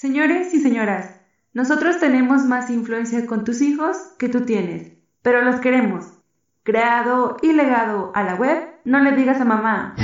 Señores y señoras, nosotros tenemos más influencia con tus hijos que tú tienes, pero los queremos. Creado y legado a la web, no le digas a mamá.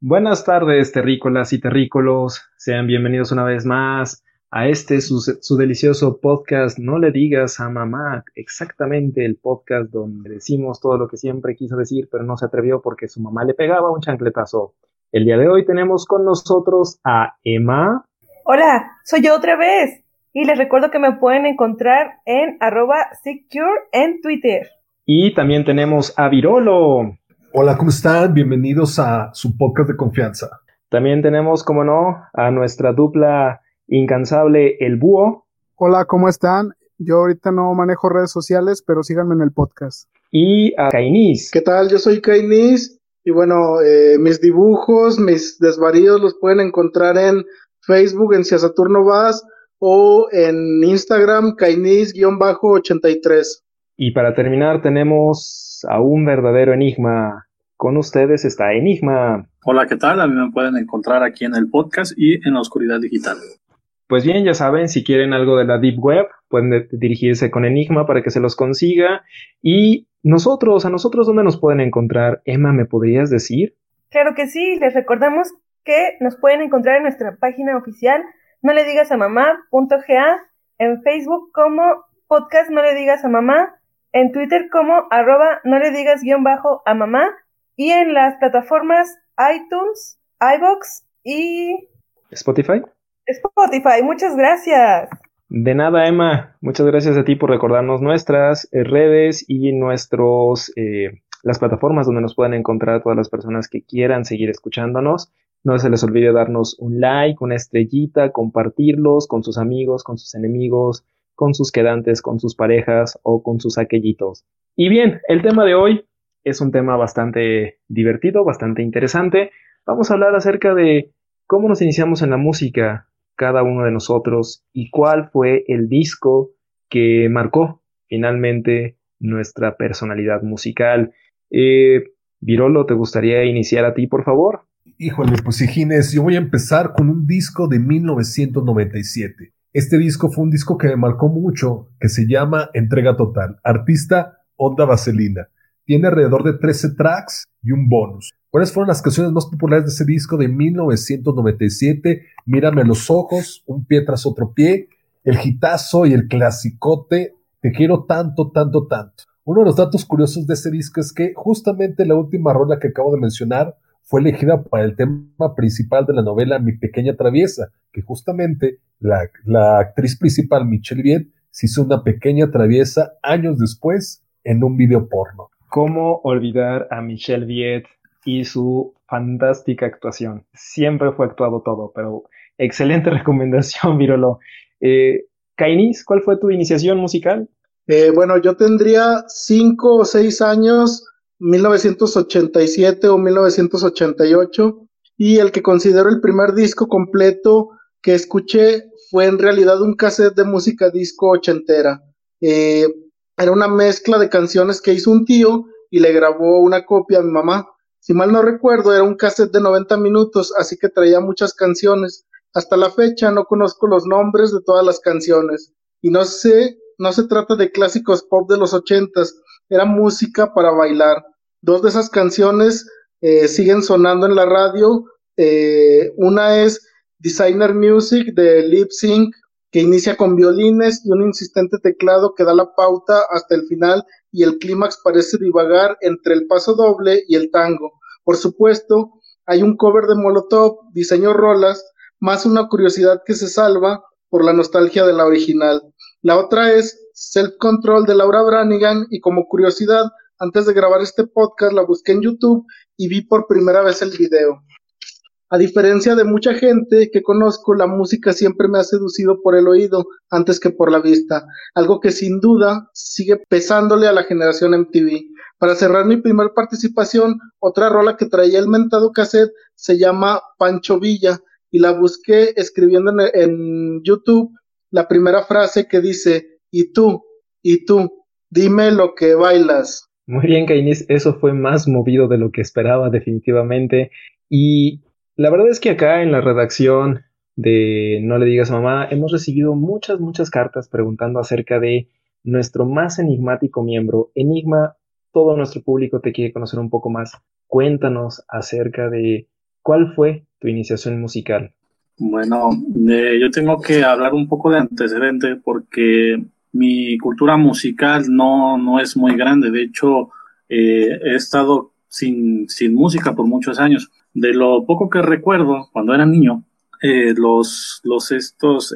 Buenas tardes, terrícolas y terrícolos. Sean bienvenidos una vez más a este su, delicioso podcast No le digas a mamá, exactamente el podcast donde decimos todo lo que siempre quiso decir, pero no se atrevió porque su mamá le pegaba un chancletazo. El día de hoy tenemos con nosotros a Emma. Hola, soy yo otra vez. Y les recuerdo que me pueden encontrar en arroba secure en Twitter. Y también tenemos a Virolo. Hola, ¿cómo están? Bienvenidos a su podcast de confianza. También tenemos, como no, a nuestra dupla incansable, el búho. Hola, ¿cómo están? Yo ahorita no manejo redes sociales, pero síganme en el podcast. Y a Kainis. ¿Qué tal? Yo soy Kainis. Y bueno, eh, mis dibujos, mis desvaríos los pueden encontrar en Facebook, en Si Saturno Vas, o en Instagram, Kainis-83. Y para terminar, tenemos a un verdadero enigma. Con ustedes está Enigma. Hola, ¿qué tal? A mí me pueden encontrar aquí en el podcast y en la oscuridad digital. Pues bien, ya saben, si quieren algo de la Deep Web, pueden dirigirse con Enigma para que se los consiga. Y nosotros, a nosotros, ¿dónde nos pueden encontrar? Emma, ¿me podrías decir? Claro que sí, les recordamos que nos pueden encontrar en nuestra página oficial no le digas a mamá.ga, en Facebook como podcast no le digas a mamá en Twitter como arroba no le digas guion bajo a mamá y en las plataformas iTunes, iBox y Spotify. Spotify, muchas gracias. De nada, Emma. Muchas gracias a ti por recordarnos nuestras eh, redes y nuestros eh, las plataformas donde nos pueden encontrar todas las personas que quieran seguir escuchándonos. No se les olvide darnos un like, una estrellita, compartirlos con sus amigos, con sus enemigos, con sus quedantes, con sus parejas o con sus aquellitos. Y bien, el tema de hoy es un tema bastante divertido, bastante interesante. Vamos a hablar acerca de cómo nos iniciamos en la música, cada uno de nosotros, y cuál fue el disco que marcó finalmente nuestra personalidad musical. Eh, Virolo, ¿te gustaría iniciar a ti, por favor? Híjole, pues Higines, yo voy a empezar con un disco de 1997. Este disco fue un disco que me marcó mucho, que se llama Entrega Total. Artista Onda Vaselina. Tiene alrededor de 13 tracks y un bonus. ¿Cuáles fueron las canciones más populares de ese disco de 1997? Mírame los ojos, Un pie tras otro pie, El gitazo y el clasicote. Te quiero tanto, tanto, tanto. Uno de los datos curiosos de ese disco es que justamente la última rola que acabo de mencionar fue elegida para el tema principal de la novela Mi Pequeña Traviesa, que justamente la, actriz principal, Michelle Viet, se hizo una pequeña traviesa años después en un video porno. ¿Cómo olvidar a Michelle Viet y su fantástica actuación? Siempre fue actuado todo, pero excelente recomendación, Virolo. Eh, Kainis, ¿cuál fue tu iniciación musical? Eh, bueno, yo tendría cinco o seis años 1987 o 1988 y el que considero el primer disco completo que escuché fue en realidad un cassette de música disco ochentera. Eh, era una mezcla de canciones que hizo un tío y le grabó una copia a mi mamá. Si mal no recuerdo, era un cassette de 90 minutos, así que traía muchas canciones. Hasta la fecha no conozco los nombres de todas las canciones. Y no sé, no se trata de clásicos pop de los ochentas, era música para bailar. Dos de esas canciones eh, siguen sonando en la radio. Eh, una es Designer Music de Lip Sync, que inicia con violines y un insistente teclado que da la pauta hasta el final y el clímax parece divagar entre el paso doble y el tango. Por supuesto, hay un cover de Molotov, diseño rolas, más una curiosidad que se salva por la nostalgia de la original. La otra es Self Control de Laura Branigan y como curiosidad, antes de grabar este podcast la busqué en YouTube y vi por primera vez el video. A diferencia de mucha gente que conozco, la música siempre me ha seducido por el oído antes que por la vista, algo que sin duda sigue pesándole a la generación MTV. Para cerrar mi primera participación, otra rola que traía el mentado cassette se llama Pancho Villa y la busqué escribiendo en, en YouTube la primera frase que dice, ¿y tú Y tú, dime lo que bailas. Muy bien, Kainis, eso fue más movido de lo que esperaba definitivamente. Y la verdad es que acá en la redacción de No le digas mamá hemos recibido muchas, muchas cartas preguntando acerca de nuestro más enigmático miembro. Enigma, todo nuestro público te quiere conocer un poco más. Cuéntanos acerca de cuál fue tu iniciación musical. Bueno, eh, yo tengo que hablar un poco de antecedente porque mi cultura musical no, no es muy grande. De hecho, eh, he estado sin, sin música por muchos años. De lo poco que recuerdo cuando era niño, eh, los, los estos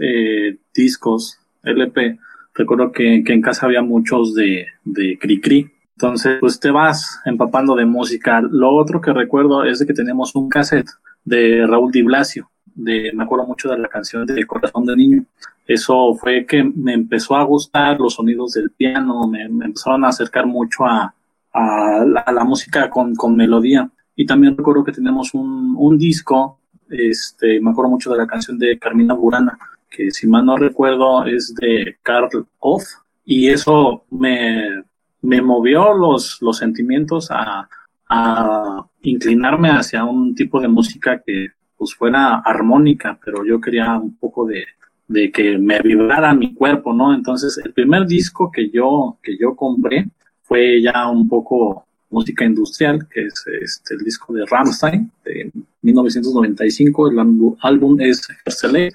discos LP, recuerdo que, que, en casa había muchos de, de Cri Entonces, pues te vas empapando de música. Lo otro que recuerdo es de que tenemos un cassette de Raúl Di Blasio de, me acuerdo mucho de la canción de Corazón de Niño. Eso fue que me empezó a gustar los sonidos del piano, me, empezaron a acercar mucho a, a, la, música con, con, melodía. Y también recuerdo que tenemos un, un, disco, este, me acuerdo mucho de la canción de Carmina Burana, que si mal no recuerdo es de Karl Off, y eso me, me movió los, los sentimientos a, a inclinarme hacia un tipo de música que pues fuera armónica, pero yo quería un poco de, de que me vibrara mi cuerpo, ¿no? Entonces, el primer disco que yo, que yo compré fue ya un poco música industrial, que es este, el disco de Rammstein de 1995, el álbum es Herzelé,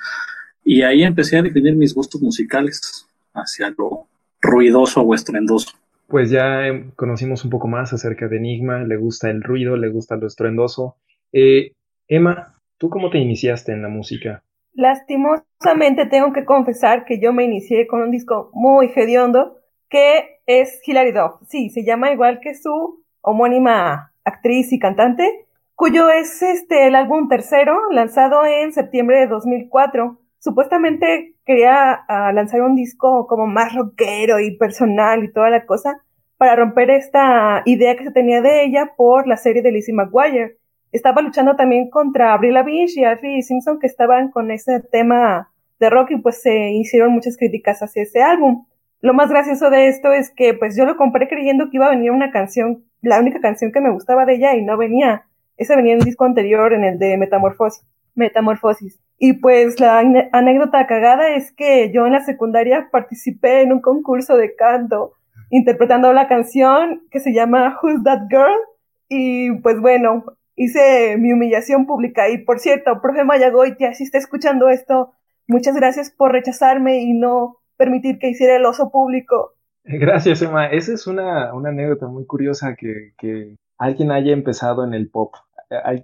y ahí empecé a definir mis gustos musicales hacia lo ruidoso o estruendoso. Pues ya conocimos un poco más acerca de Enigma, le gusta el ruido, le gusta lo estruendoso. Eh, Emma, ¿Tú cómo te iniciaste en la música? Lastimosamente tengo que confesar que yo me inicié con un disco muy hediondo que es Hilary Duff. Sí, se llama igual que su homónima actriz y cantante, cuyo es este el álbum tercero lanzado en septiembre de 2004. Supuestamente quería ah, lanzar un disco como más rockero y personal y toda la cosa para romper esta idea que se tenía de ella por la serie de Lizzie McGuire estaba luchando también contra Avril Lavigne y Ashley Simpson que estaban con ese tema de rock y pues se hicieron muchas críticas hacia ese álbum. Lo más gracioso de esto es que pues yo lo compré creyendo que iba a venir una canción, la única canción que me gustaba de ella y no venía. Ese venía en el disco anterior, en el de Metamorfosis. Metamorfosis. Y pues la anécdota cagada es que yo en la secundaria participé en un concurso de canto interpretando la canción que se llama Who's That Girl? Y pues bueno, hice mi humillación pública. Y por cierto, profe Mayagoitia, si está escuchando esto, muchas gracias por rechazarme y no permitir que hiciera el oso público. Gracias, Emma. Esa es una, una anécdota muy curiosa que, que, alguien haya empezado en el pop.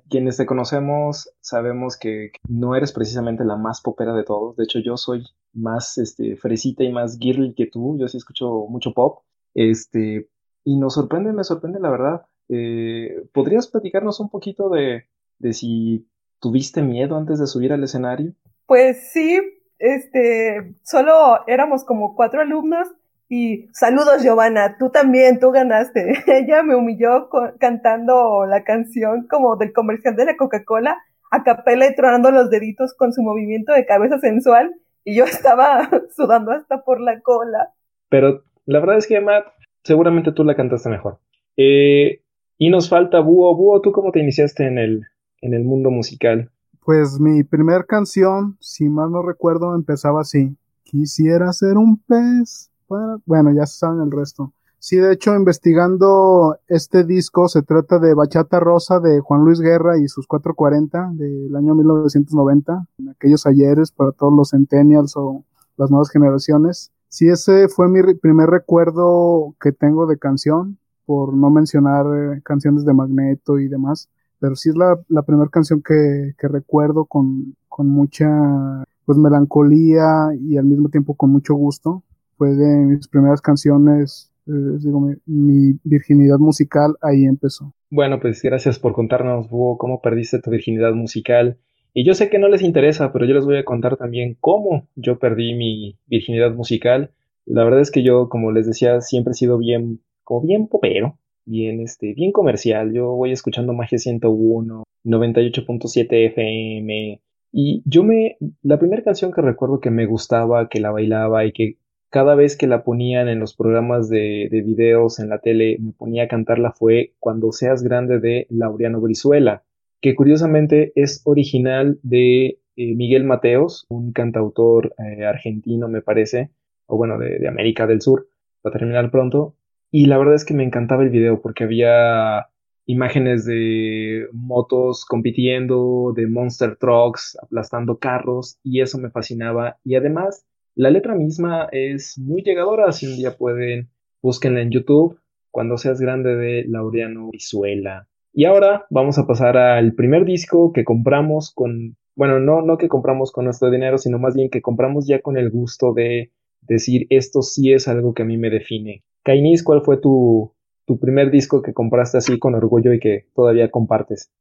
Quienes te conocemos sabemos que no eres precisamente la más popera de todos. De hecho, yo soy más este, fresita y más girly que tú. Yo sí escucho mucho pop. Este, y nos sorprende, me sorprende la verdad. Eh, ¿Podrías platicarnos un poquito de, de si tuviste miedo antes de subir al escenario? Pues sí, este, solo éramos como cuatro alumnos y saludos Giovanna, tú también, tú ganaste. Ella me humilló cantando la canción como del comercial de la Coca-Cola a capela y tronando los deditos con su movimiento de cabeza sensual y yo estaba sudando hasta por la cola. Pero la verdad es que Emma, seguramente tú la cantaste mejor. Eh, y nos falta Búho. Búho, ¿tú cómo te iniciaste en el, en el mundo musical? Pues mi primer canción, si mal no recuerdo, empezaba así. Quisiera ser un pez. Bueno, ya se saben el resto. Sí, de hecho, investigando este disco, se trata de Bachata Rosa de Juan Luis Guerra y sus 440 del año 1990, en aquellos ayeres para todos los centennials o las nuevas generaciones. Sí, ese fue mi primer recuerdo que tengo de canción por no mencionar eh, canciones de Magneto y demás, pero sí es la, la primera canción que, que recuerdo con, con mucha pues melancolía y al mismo tiempo con mucho gusto. Fue de mis primeras canciones, eh, digo, mi, mi, virginidad musical ahí empezó. Bueno, pues gracias por contarnos, Búho, cómo perdiste tu virginidad musical. Y yo sé que no les interesa, pero yo les voy a contar también cómo yo perdí mi virginidad musical. La verdad es que yo, como les decía, siempre he sido bien como bien popero, bien, este, bien comercial. Yo voy escuchando Magia 101, 98.7 FM. Y yo me, la primera canción que recuerdo que me gustaba, que la bailaba y que cada vez que la ponían en los programas de, de videos en la tele, me ponía a cantarla fue Cuando seas grande de Laureano Brizuela, que curiosamente es original de eh, Miguel Mateos, un cantautor eh, argentino, me parece, o bueno, de, de América del Sur, para terminar pronto. Y la verdad es que me encantaba el video porque había imágenes de motos compitiendo, de monster trucks aplastando carros, y eso me fascinaba. Y además, la letra misma es muy llegadora. Si un día pueden, búsquenla en YouTube. Cuando seas grande de Laureano Vizuela. Y ahora vamos a pasar al primer disco que compramos con, bueno, no, no que compramos con nuestro dinero, sino más bien que compramos ya con el gusto de decir esto sí es algo que a mí me define. Kainis, ¿cuál fue tu, tu primer disco que compraste así con orgullo y que todavía compartes?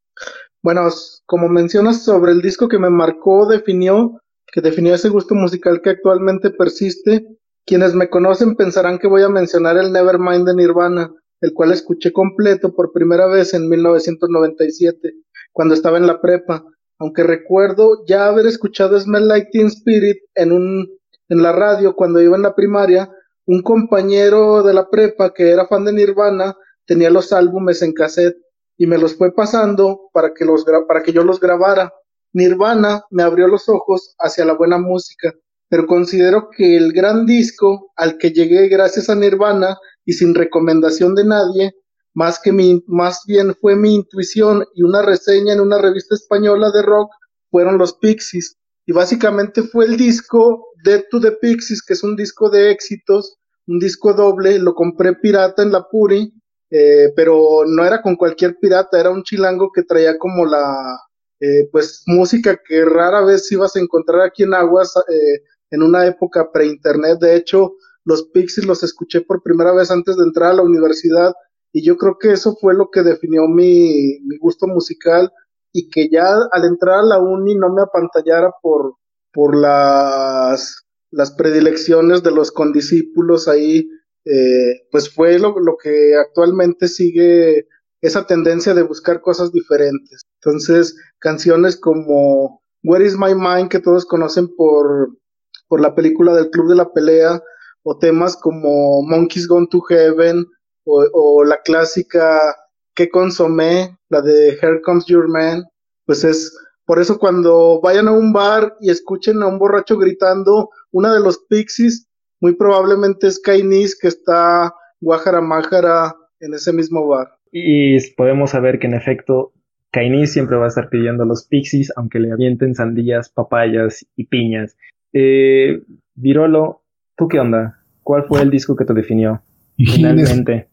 Bueno, como mencionas sobre el disco que me marcó, definió, que definió ese gusto musical que actualmente persiste. Quienes me conocen pensarán que voy a mencionar el Nevermind de Nirvana, el cual escuché completo por primera vez en 1997, cuando estaba en la prepa, aunque recuerdo ya haber escuchado Smell Like Teen Spirit en un en la radio cuando iba en la primaria, un compañero de la prepa que era fan de Nirvana tenía los álbumes en cassette y me los fue pasando para que los para que yo los grabara. Nirvana me abrió los ojos hacia la buena música, pero considero que el gran disco al que llegué gracias a Nirvana y sin recomendación de nadie, más que mi, más bien fue mi intuición y una reseña en una revista española de rock, fueron los Pixies. Y básicamente fue el disco Dead to the Pixies, que es un disco de éxitos, un disco doble, lo compré pirata en la Puri, eh, pero no era con cualquier pirata, era un chilango que traía como la, eh, pues música que rara vez ibas a encontrar aquí en Aguas eh, en una época pre-internet. De hecho, los Pixies los escuché por primera vez antes de entrar a la universidad y yo creo que eso fue lo que definió mi, gusto musical y que ya al entrar a la uni no me apantallara por, las predilecciones de los condiscípulos ahí, eh, pues fue lo, lo que actualmente sigue esa tendencia de buscar cosas diferentes. Entonces, canciones como Where is My Mind, que todos conocen por, por la película del Club de la Pelea, o temas como Monkeys Gone to Heaven, o, o la clásica Que consomé, la de Here Comes Your Man, pues es por eso cuando vayan a un bar y escuchen a un borracho gritando una de los Pixies, muy probablemente es Kainis que está Guajara Májara en ese mismo bar. Y podemos saber que en efecto Kainis siempre va a estar pidiendo los pixies, aunque le avienten sandías, papayas y piñas. Eh, Virolo, ¿tú qué onda? ¿Cuál fue el disco que te definió? Y Finalmente.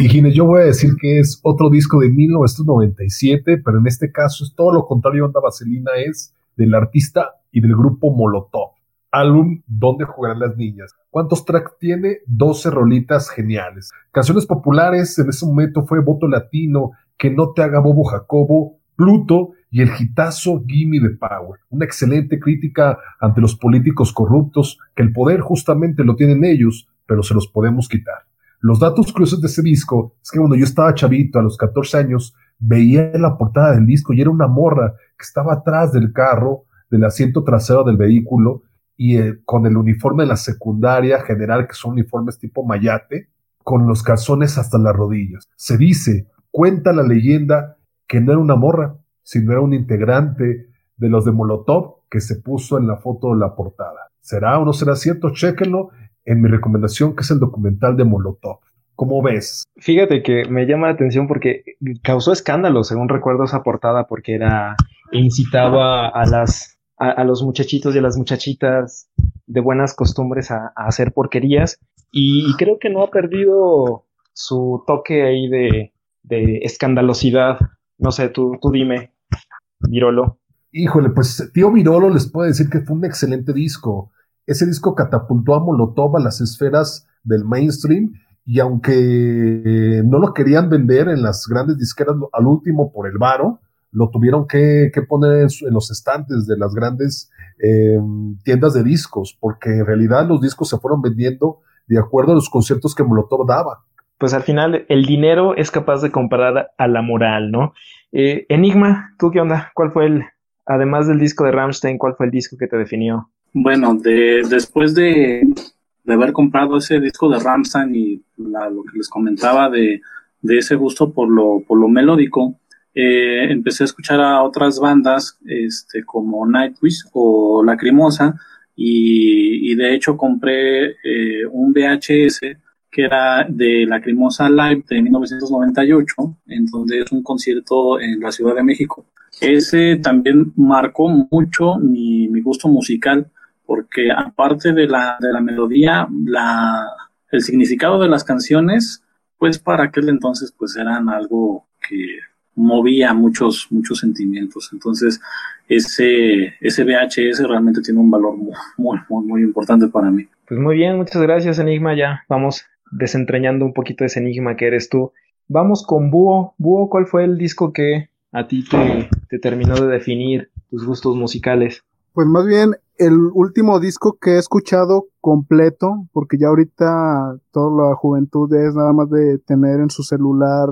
Y Gines, yo voy a decir que es otro disco de 1997, pero en este caso es todo lo contrario. Onda Vaselina es del artista y del grupo Molotov. Álbum Donde jugarán las niñas. ¿Cuántos tracks tiene? 12 rolitas geniales. Canciones populares, en ese momento fue Voto Latino, Que no te haga bobo Jacobo, Pluto y el hitazo Gimme the Power. Una excelente crítica ante los políticos corruptos, que el poder justamente lo tienen ellos, pero se los podemos quitar. Los datos curiosos de ese disco es que cuando yo estaba chavito, a los 14 años, veía la portada del disco y era una morra que estaba atrás del carro, del asiento trasero del vehículo, y eh, con el uniforme de la secundaria general, que son uniformes tipo mayate, con los calzones hasta las rodillas. Se dice, cuenta la leyenda, que no era una morra, sino era un integrante de los de Molotov que se puso en la foto de la portada. ¿Será o no será cierto? Chéquenlo en mi recomendación, que es el documental de Molotov. ¿Cómo ves? Fíjate que me llama la atención porque causó escándalo, según recuerdo esa portada, porque era incitaba a las a, los muchachitos y a las muchachitas de buenas costumbres a, hacer porquerías y, creo que no ha perdido su toque ahí de, de escandalosidad. No sé, tú, tú dime, Virolo. Híjole, pues tío Virolo les puede decir que fue un excelente disco. Ese disco catapultó a Molotov a las esferas del mainstream y aunque no lo querían vender en las grandes disqueras al último por el varo, lo tuvieron que, poner en, los estantes de las grandes eh, tiendas de discos, porque en realidad los discos se fueron vendiendo de acuerdo a los conciertos que Molotov daba. Pues al final el dinero es capaz de comparar a la moral, ¿no? Eh, Enigma, ¿tú qué onda? ¿Cuál fue el, además del disco de Rammstein, cuál fue el disco que te definió? Bueno, de, después de, de haber comprado ese disco de Ramstein y lo que les comentaba de, ese gusto por lo, por lo melódico, eh, empecé a escuchar a otras bandas este, como Nightwish o Lacrimosa y, y de hecho compré eh, un VHS que era de Lacrimosa Live de 1998, en donde es un concierto en la Ciudad de México. Ese también marcó mucho mi, mi gusto musical, porque aparte de la, de la melodía, la, el significado de las canciones, pues para aquel entonces pues eran algo que movía muchos, muchos sentimientos. Entonces, ese, ese VHS realmente tiene un valor muy, muy, muy importante para mí. Pues muy bien, muchas gracias Enigma. Ya vamos desentrañando un poquito ese enigma que eres tú. Vamos con Búho. Búho, ¿cuál fue el disco que a ti te, te terminó de definir tus gustos musicales? Pues más bien el último disco que he escuchado completo, porque ya ahorita toda la juventud es nada más de tener en su celular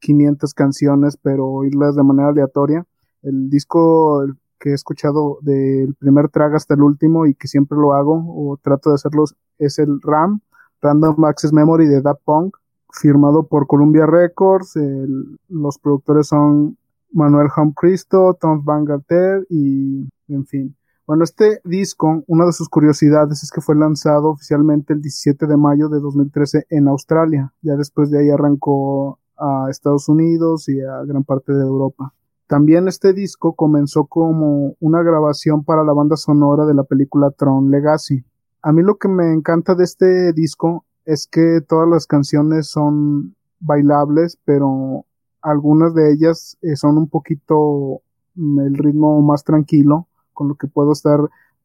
500 canciones, pero oírlas de manera aleatoria. El disco que he escuchado del primer track hasta el último y que siempre lo hago o trato de hacerlo es el RAM, Random Access Memory de Da Punk, firmado por Columbia Records. los productores son Manuel Cristo, Tom Van Garter y en fin. Bueno, este disco, una de sus curiosidades es que fue lanzado oficialmente el 17 de mayo de 2013 en Australia. Ya después de ahí arrancó a Estados Unidos y a gran parte de Europa. También este disco comenzó como una grabación para la banda sonora de la película Tron Legacy. A mí lo que me encanta de este disco es que todas las canciones son bailables, pero algunas de ellas eh, son un poquito mm, el ritmo más tranquilo, con lo que puedo estar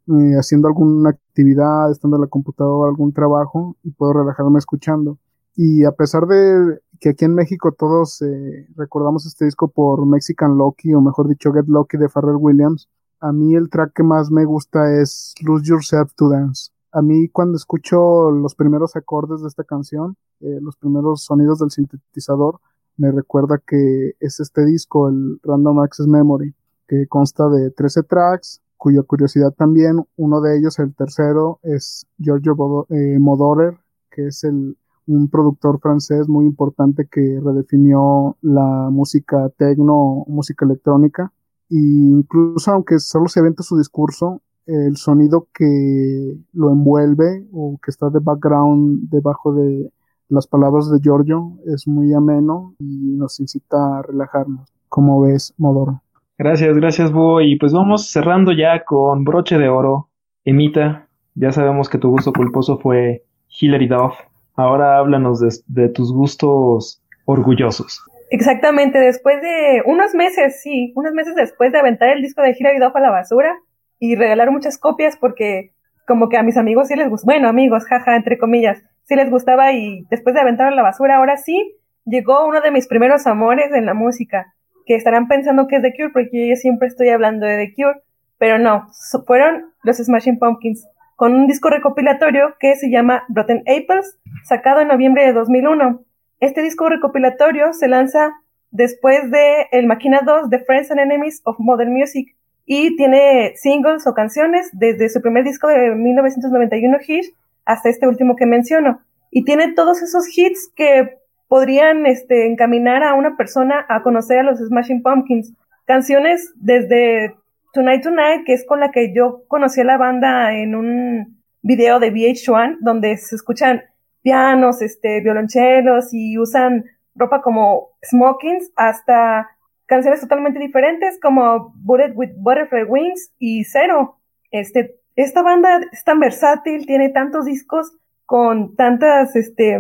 eh, haciendo alguna actividad, estando en la computadora, algún trabajo y puedo relajarme escuchando. Y a pesar de que aquí en México todos eh, recordamos este disco por Mexican Lucky, o mejor dicho, Get Lucky de Pharrell Williams, a mí el track que más me gusta es Lose Yourself to Dance a mí cuando escucho los primeros acordes de esta canción, eh, los primeros sonidos del sintetizador, me recuerda que es este disco, el Random Access Memory, que consta de 13 tracks, cuya curiosidad también, uno de ellos, el tercero, es Giorgio eh, Modorer, que es el, un productor francés muy importante que redefinió la música techno, música electrónica. Y incluso aunque solo se aventa su discurso, el sonido que lo envuelve o que está de background debajo de las palabras de Giorgio es muy ameno y nos incita a relajarnos. Como ves, Modoro. Gracias, gracias, Bo. Y pues vamos cerrando ya con broche de oro. Emita, ya sabemos que tu gusto culposo fue Hilary Duff. Ahora háblanos de, de tus gustos orgullosos. Exactamente, después de unos meses, sí, unos meses después de aventar el disco de Hilary Duff a la basura, y regalar muchas copias porque como que a mis amigos sí les gustó, bueno, amigos, jaja, entre comillas, sí les gustaba y después de aventar a la basura, ahora sí, llegó uno de mis primeros amores en la música, que estarán pensando que es The Cure porque yo siempre estoy hablando de The Cure, pero no, fueron los Smashing Pumpkins, con un disco recopilatorio que se llama Rotten Apples, sacado en noviembre de 2001. Este disco recopilatorio se lanza después de El Máquina 2 de Friends and Enemies of Modern Music, y tiene singles o canciones desde su primer disco de 1991 Hit hasta este último que menciono. Y tiene todos esos hits que podrían este, encaminar a una persona a conocer a los Smashing Pumpkins. Canciones desde Tonight Tonight, que es con la que yo conocí a la banda en un video de VH1, donde se escuchan pianos, este, violonchelos y usan ropa como smokings, hasta canciones totalmente diferentes como Bullet with Butterfly Wings y Zero. Este, esta banda es tan versátil, tiene tantos discos con tantas este,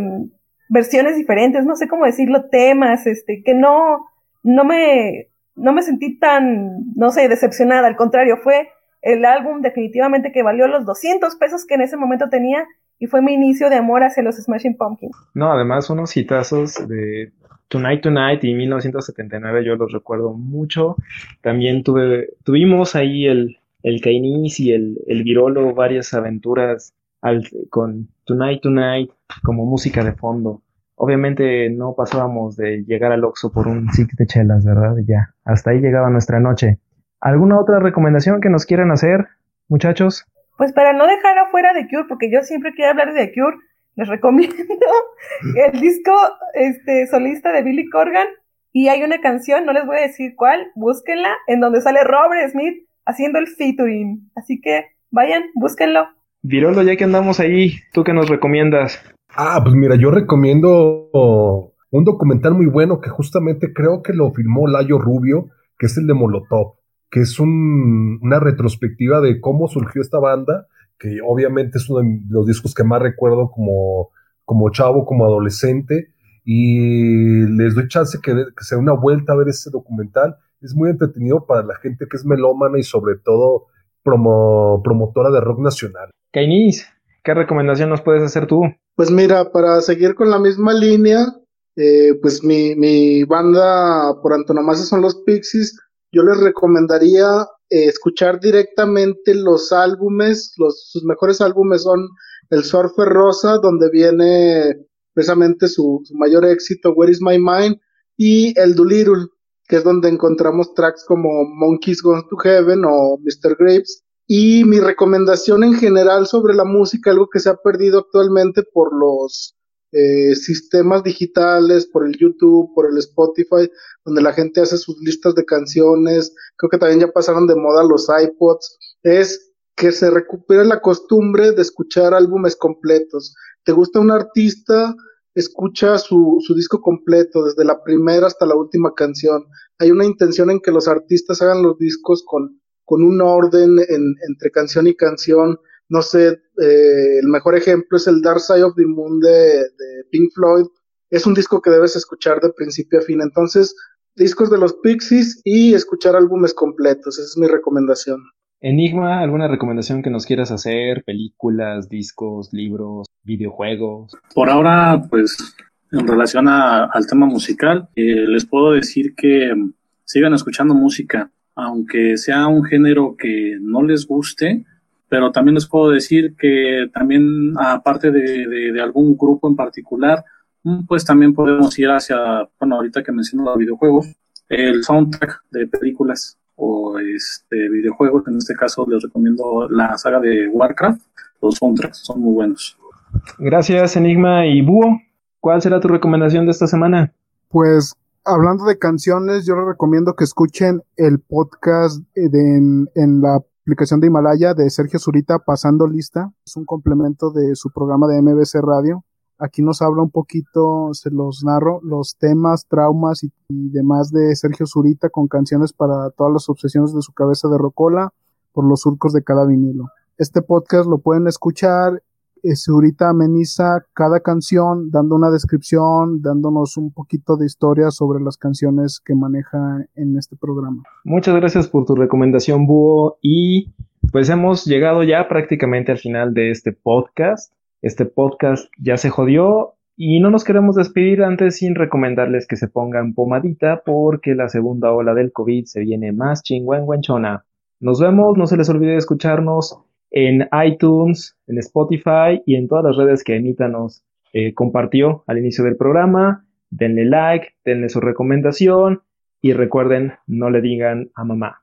versiones diferentes, no sé cómo decirlo, temas, este, que no, no me, no me sentí tan, no sé, decepcionada, al contrario, fue el álbum definitivamente que valió los 200 pesos que en ese momento tenía y fue mi inicio de amor hacia los Smashing Pumpkins. No, además unos hitazos de Tonight Tonight y 1979 yo los recuerdo mucho. También tuve, tuvimos ahí el, el y el, el Virolo, varias aventuras con Tonight Tonight como música de fondo. Obviamente no pasábamos de llegar al Oxxo por un six de chelas, ¿verdad? Ya, hasta ahí llegaba nuestra noche. ¿Alguna otra recomendación que nos quieran hacer, muchachos? pues para no dejar afuera de Cure, porque yo siempre quiero hablar de Cure, les recomiendo el disco este, solista de Billy Corgan y hay una canción, no les voy a decir cuál, búsquenla, en donde sale Robert Smith haciendo el featuring. Así que vayan, búsquenlo. Virolo, ya que andamos ahí, ¿tú qué nos recomiendas? Ah, pues mira, yo recomiendo un documental muy bueno que justamente creo que lo filmó Layo Rubio, que es el de Molotov, que es una retrospectiva de cómo surgió esta banda que obviamente es uno de los discos que más recuerdo como, como chavo, como adolescente, y les doy chance que, que sea una vuelta a ver ese documental. Es muy entretenido para la gente que es melómana y sobre todo promo, promotora de rock nacional. Kainis, ¿qué recomendación nos puedes hacer tú? Pues mira, para seguir con la misma línea, eh, pues mi, mi banda por antonomasia son los Pixies. Yo les recomendaría eh, escuchar directamente los álbumes, los, sus mejores álbumes son El Surfer Rosa, donde viene precisamente su, mayor éxito, Where is My Mind, y El Doolittle, que es donde encontramos tracks como Monkeys Gone to Heaven o Mr. Grapes. Y mi recomendación en general sobre la música, algo que se ha perdido actualmente por los eh, sistemas digitales, por el YouTube, por el Spotify, donde la gente hace sus listas de canciones, creo que también ya pasaron de moda los iPods, es que se recupere la costumbre de escuchar álbumes completos. ¿Te gusta un artista? Escucha su, su disco completo, desde la primera hasta la última canción. Hay una intención en que los artistas hagan los discos con, con un orden entre canción y canción, no sé, eh, el mejor ejemplo es el Dark Side of the Moon de, Pink Floyd. Es un disco que debes escuchar de principio a fin. Entonces, discos de los Pixies y escuchar álbumes completos. Esa es mi recomendación. Enigma, ¿alguna recomendación que nos quieras hacer? Películas, discos, libros, videojuegos. Por ahora, pues, en relación al tema musical, eh, les puedo decir que sigan escuchando música, aunque sea un género que no les guste, pero también les puedo decir que también, aparte de, algún grupo en particular, mm, pues también podemos ir hacia, bueno, ahorita que menciono los videojuegos, el soundtrack de películas o este videojuegos, en este caso les recomiendo la saga de Warcraft, los soundtracks son muy buenos. Gracias Enigma y Búho, ¿cuál será tu recomendación de esta semana? Pues hablando de canciones, yo les recomiendo que escuchen el podcast de, en la aplicación de Himalaya de Sergio Zurita, Pasando Lista. Es un complemento de su programa de MBC Radio. Aquí nos habla un poquito, se los narro, los temas, traumas y, demás de Sergio Zurita con canciones para todas las obsesiones de su cabeza de rocola por los surcos de cada vinilo. Este podcast lo pueden escuchar Zurita ameniza cada canción dando una descripción, dándonos un poquito de historia sobre las canciones que maneja en este programa. Muchas gracias por tu recomendación, Búho. Y pues hemos llegado ya prácticamente al final de este podcast. Este podcast ya se jodió y no nos queremos despedir antes sin recomendarles que se pongan pomadita porque la segunda ola del COVID se viene más chingüengüenchona. Nos vemos, no se les olvide escucharnos en iTunes, en Spotify y en todas las redes que Anita nos eh, compartió al inicio del programa. Denle like, denle su recomendación y recuerden, no le digan a mamá.